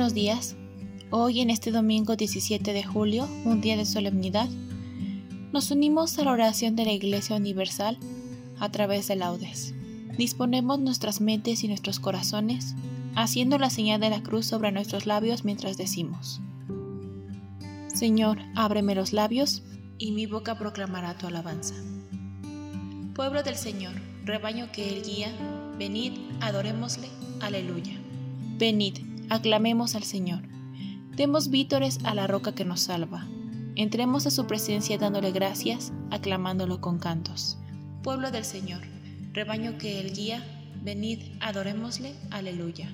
Buenos días. Hoy en este domingo 17 de julio, un día de solemnidad, nos unimos a la oración de la Iglesia Universal a través de laudes. Disponemos nuestras mentes y nuestros corazones, haciendo la señal de la cruz sobre nuestros labios mientras decimos, Señor, ábreme los labios, y mi boca proclamará tu alabanza. Pueblo del Señor, rebaño que Él guía, venid, adorémosle, aleluya. Venid, aclamemos al Señor. Demos vítores a la roca que nos salva. Entremos a su presencia dándole gracias, aclamándolo con cantos. Pueblo del Señor, rebaño que Él guía, venid, adorémosle, aleluya.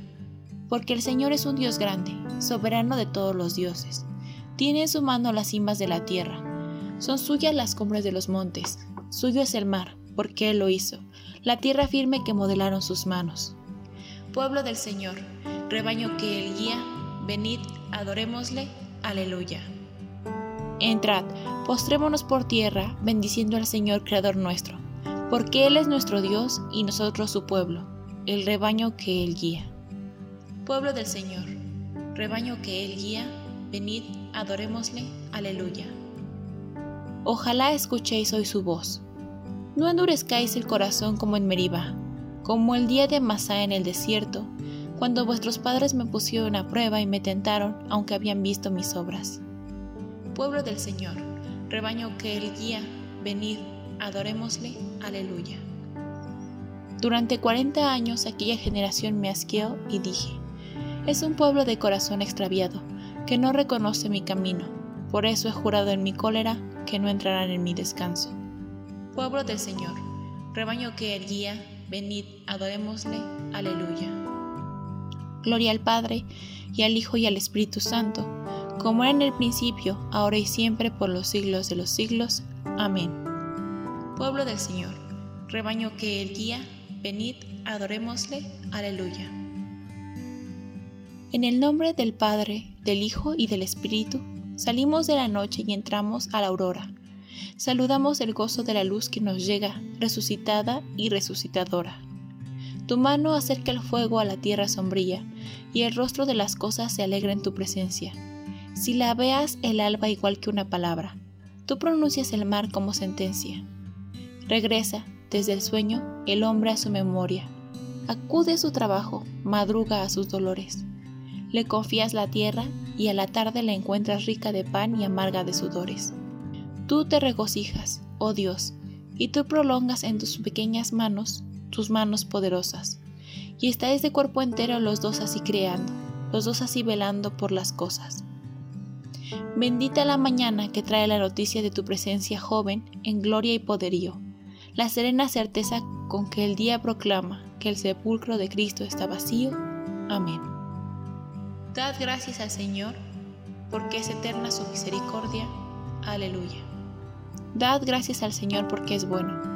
Porque el Señor es un Dios grande, soberano de todos los dioses. Tiene en su mano las cimas de la tierra. Son suyas las cumbres de los montes. Suyo es el mar, porque Él lo hizo, la tierra firme que modelaron sus manos. Pueblo del Señor, rebaño que Él guía, venid, adorémosle, aleluya. Entrad, postrémonos por tierra, bendiciendo al Señor Creador nuestro, porque Él es nuestro Dios y nosotros su pueblo, el rebaño que Él guía. Pueblo del Señor, rebaño que Él guía, venid, adorémosle, aleluya. Ojalá escuchéis hoy su voz. No endurezcáis el corazón como en Meriba, como el día de Masá en el desierto, cuando vuestros padres me pusieron a prueba y me tentaron, aunque habían visto mis obras. Pueblo del Señor, rebaño que Él guía, venid, adorémosle, aleluya. Durante cuarenta años aquella generación me asqueó y dije, es un pueblo de corazón extraviado, que no reconoce mi camino, por eso he jurado en mi cólera que no entrarán en mi descanso. Pueblo del Señor, rebaño que Él guía, venid, adorémosle, aleluya. Gloria al Padre, y al Hijo y al Espíritu Santo, como era en el principio, ahora y siempre, por los siglos de los siglos. Amén. Pueblo del Señor, rebaño que Él guía, venid, adorémosle. Aleluya. En el nombre del Padre, del Hijo y del Espíritu, salimos de la noche y entramos a la aurora. Saludamos el gozo de la luz que nos llega, resucitada y resucitadora. Tu mano acerca el fuego a la tierra sombría, y el rostro de las cosas se alegra en tu presencia. Si la veas el alba igual que una palabra, tú pronuncias el mar como sentencia. Regresa, desde el sueño, el hombre a su memoria. Acude a su trabajo, madruga a sus dolores. Le confías la tierra y a la tarde la encuentras rica de pan y amarga de sudores. Tú te regocijas, oh Dios, y tú prolongas en tus pequeñas manos tus manos poderosas. Y estáis de cuerpo entero los dos así creando, los dos así velando por las cosas. Bendita la mañana que trae la noticia de tu presencia joven en gloria y poderío, la serena certeza con que el día proclama que el sepulcro de Cristo está vacío. Amén. Dad gracias al Señor, porque es eterna su misericordia. Aleluya. Dad gracias al Señor porque es bueno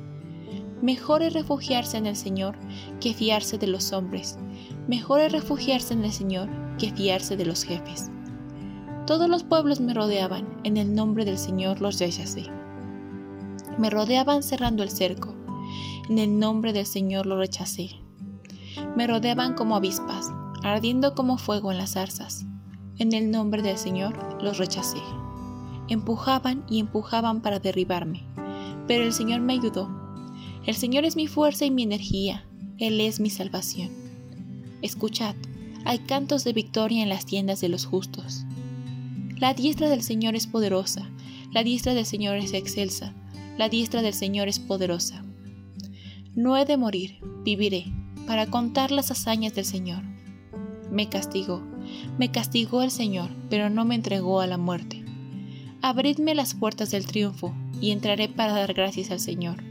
Mejor es refugiarse en el Señor que fiarse de los hombres. Mejor es refugiarse en el Señor que fiarse de los jefes. Todos los pueblos me rodeaban, en el nombre del Señor los rechacé. Me rodeaban cerrando el cerco. En el nombre del Señor lo rechacé. Me rodeaban como avispas, ardiendo como fuego en las zarzas. En el nombre del Señor los rechacé. Empujaban y empujaban para derribarme, pero el Señor me ayudó. El Señor es mi fuerza y mi energía. Él es mi salvación. Escuchad, hay cantos de victoria en las tiendas de los justos. La diestra del Señor es poderosa, la diestra del Señor es excelsa, la diestra del Señor es poderosa. No he de morir, viviré, para contar las hazañas del Señor. Me castigó, me castigó el Señor, pero no me entregó a la muerte. Abridme las puertas del triunfo, y entraré para dar gracias al Señor.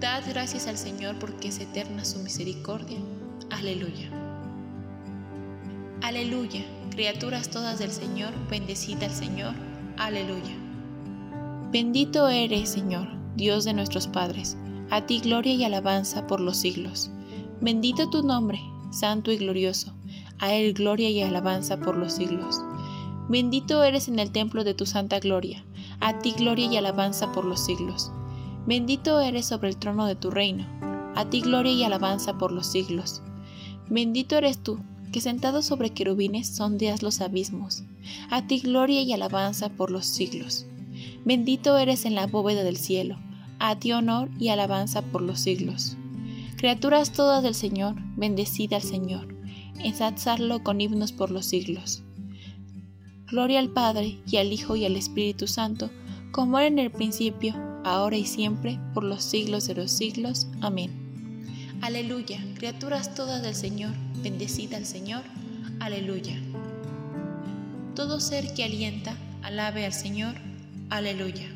Dad gracias al Señor porque es eterna su misericordia. Aleluya. Aleluya, criaturas todas del Señor, bendecida al Señor. Aleluya. Bendito eres, Señor, Dios de nuestros padres, a ti gloria y alabanza por los siglos. Bendito tu nombre, santo y glorioso, a él gloria y alabanza por los siglos. Bendito eres en el templo de tu santa gloria, a ti gloria y alabanza por los siglos. Bendito eres sobre el trono de tu reino, a ti gloria y alabanza por los siglos. Bendito eres tú, que sentado sobre querubines sondeas los abismos, a ti gloria y alabanza por los siglos. Bendito eres en la bóveda del cielo, a ti honor y alabanza por los siglos. Criaturas todas del Señor, bendecida al Señor, ensalzarlo con himnos por los siglos. Gloria al Padre, y al Hijo, y al Espíritu Santo, como era en el principio, ahora y siempre, por los siglos de los siglos. Amén. Aleluya, criaturas todas del Señor, bendecida al Señor. Aleluya. Todo ser que alienta, alabe al Señor. Aleluya.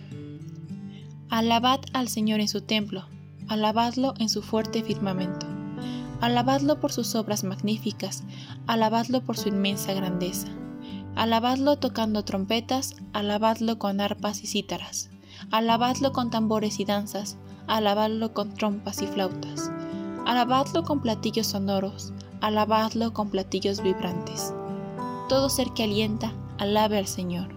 Alabad al Señor en su templo, alabadlo en su fuerte firmamento. Alabadlo por sus obras magníficas, alabadlo por su inmensa grandeza. Alabadlo tocando trompetas, alabadlo con arpas y cítaras. Alabadlo con tambores y danzas, alabadlo con trompas y flautas. Alabadlo con platillos sonoros, alabadlo con platillos vibrantes. Todo ser que alienta, alabe al Señor.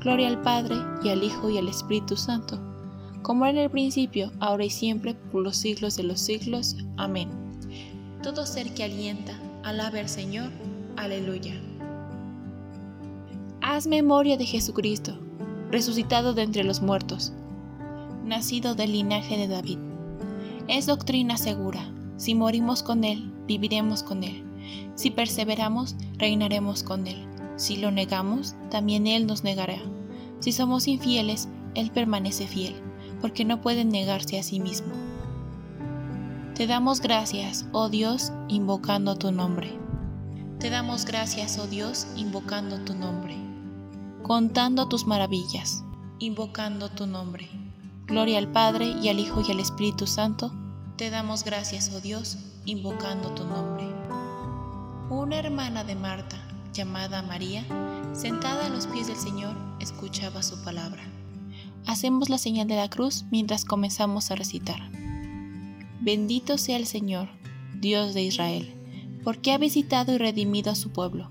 Gloria al Padre, y al Hijo, y al Espíritu Santo, como era en el principio, ahora y siempre, por los siglos de los siglos. Amén. Todo ser que alienta, alabe al Señor. Aleluya. Haz memoria de Jesucristo, resucitado de entre los muertos, nacido del linaje de David. Es doctrina segura. Si morimos con Él, viviremos con Él. Si perseveramos, reinaremos con Él. Si lo negamos, también Él nos negará. Si somos infieles, Él permanece fiel, porque no puede negarse a sí mismo. Te damos gracias, oh Dios, invocando tu nombre. Te damos gracias, oh Dios, invocando tu nombre. Contando tus maravillas, invocando tu nombre. Gloria al Padre y al Hijo y al Espíritu Santo. Te damos gracias, oh Dios, invocando tu nombre. Una hermana de Marta, llamada María, sentada a los pies del Señor, escuchaba su palabra. Hacemos la señal de la cruz mientras comenzamos a recitar. Bendito sea el Señor, Dios de Israel, porque ha visitado y redimido a su pueblo,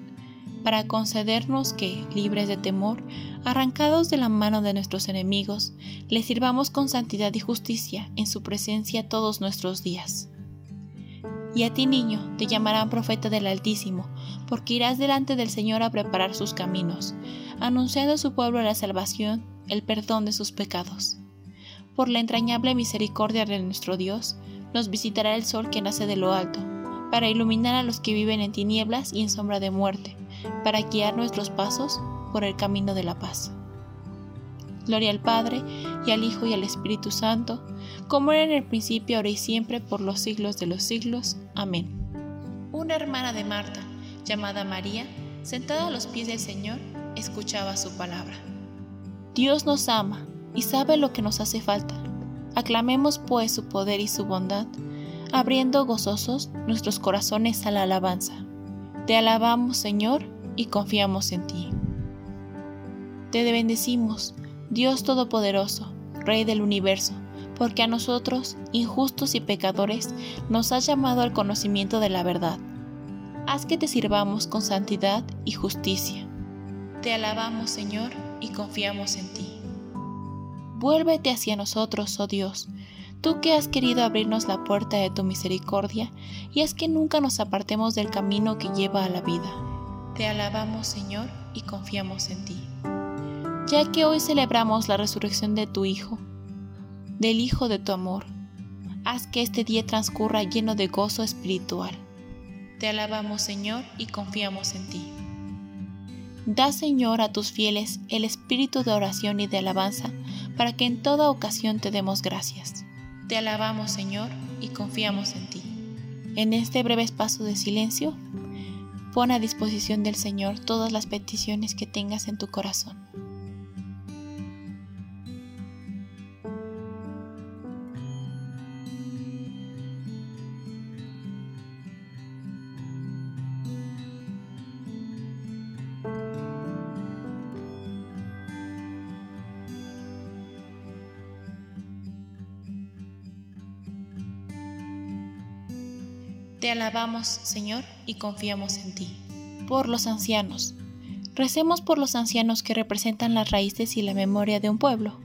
para concedernos que, libres de temor, arrancados de la mano de nuestros enemigos, le sirvamos con santidad y justicia en su presencia todos nuestros días. Y a ti, niño, te llamarán profeta del Altísimo, porque irás delante del Señor a preparar sus caminos, anunciando a su pueblo la salvación, el perdón de sus pecados. Por la entrañable misericordia de nuestro Dios, nos visitará el sol que nace de lo alto, para iluminar a los que viven en tinieblas y en sombra de muerte, para guiar nuestros pasos por el camino de la paz. Gloria al Padre, y al Hijo, y al Espíritu Santo, como era en el principio, ahora y siempre, por los siglos de los siglos. Amén. Una hermana de Marta, llamada María, sentada a los pies del Señor, escuchaba su palabra. Dios nos ama y sabe lo que nos hace falta. Aclamemos pues su poder y su bondad, abriendo gozosos nuestros corazones a la alabanza. Te alabamos, Señor, y confiamos en ti. Te bendecimos, Dios Todopoderoso, Rey del universo, porque a nosotros, injustos y pecadores, nos has llamado al conocimiento de la verdad. Haz que te sirvamos con santidad y justicia. Te alabamos, Señor, y confiamos en ti. Vuélvete hacia nosotros, oh Dios, tú que has querido abrirnos la puerta de tu misericordia y es que nunca nos apartemos del camino que lleva a la vida. Te alabamos, Señor, y confiamos en ti. Ya que hoy celebramos la resurrección de tu Hijo, del Hijo de tu amor, haz que este día transcurra lleno de gozo espiritual. Te alabamos, Señor, y confiamos en ti. Da, Señor, a tus fieles el espíritu de oración y de alabanza, para que en toda ocasión te demos gracias. Te alabamos, Señor, y confiamos en ti. En este breve espacio de silencio, pon a disposición del Señor todas las peticiones que tengas en tu corazón. Te alabamos, Señor, y confiamos en ti. Por los ancianos. Recemos por los ancianos que representan las raíces y la memoria de un pueblo,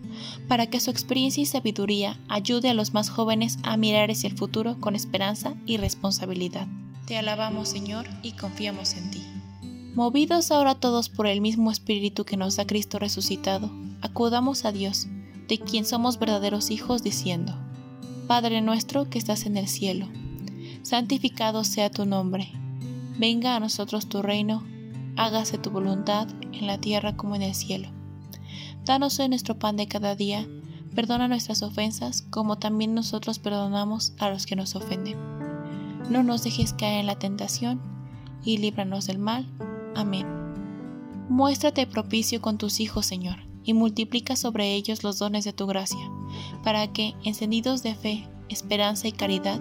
para que su experiencia y sabiduría ayude a los más jóvenes a mirar hacia el futuro con esperanza y responsabilidad. Te alabamos, Señor, y confiamos en ti. Movidos ahora todos por el mismo Espíritu que nos da Cristo resucitado, acudamos a Dios, de quien somos verdaderos hijos, diciendo, Padre nuestro que estás en el cielo, santificado sea tu nombre. Venga a nosotros tu reino, hágase tu voluntad en la tierra como en el cielo. Danos hoy nuestro pan de cada día, perdona nuestras ofensas como también nosotros perdonamos a los que nos ofenden. No nos dejes caer en la tentación y líbranos del mal. Amén. Muéstrate propicio con tus hijos, Señor, y multiplica sobre ellos los dones de tu gracia, para que, encendidos de fe, esperanza y caridad,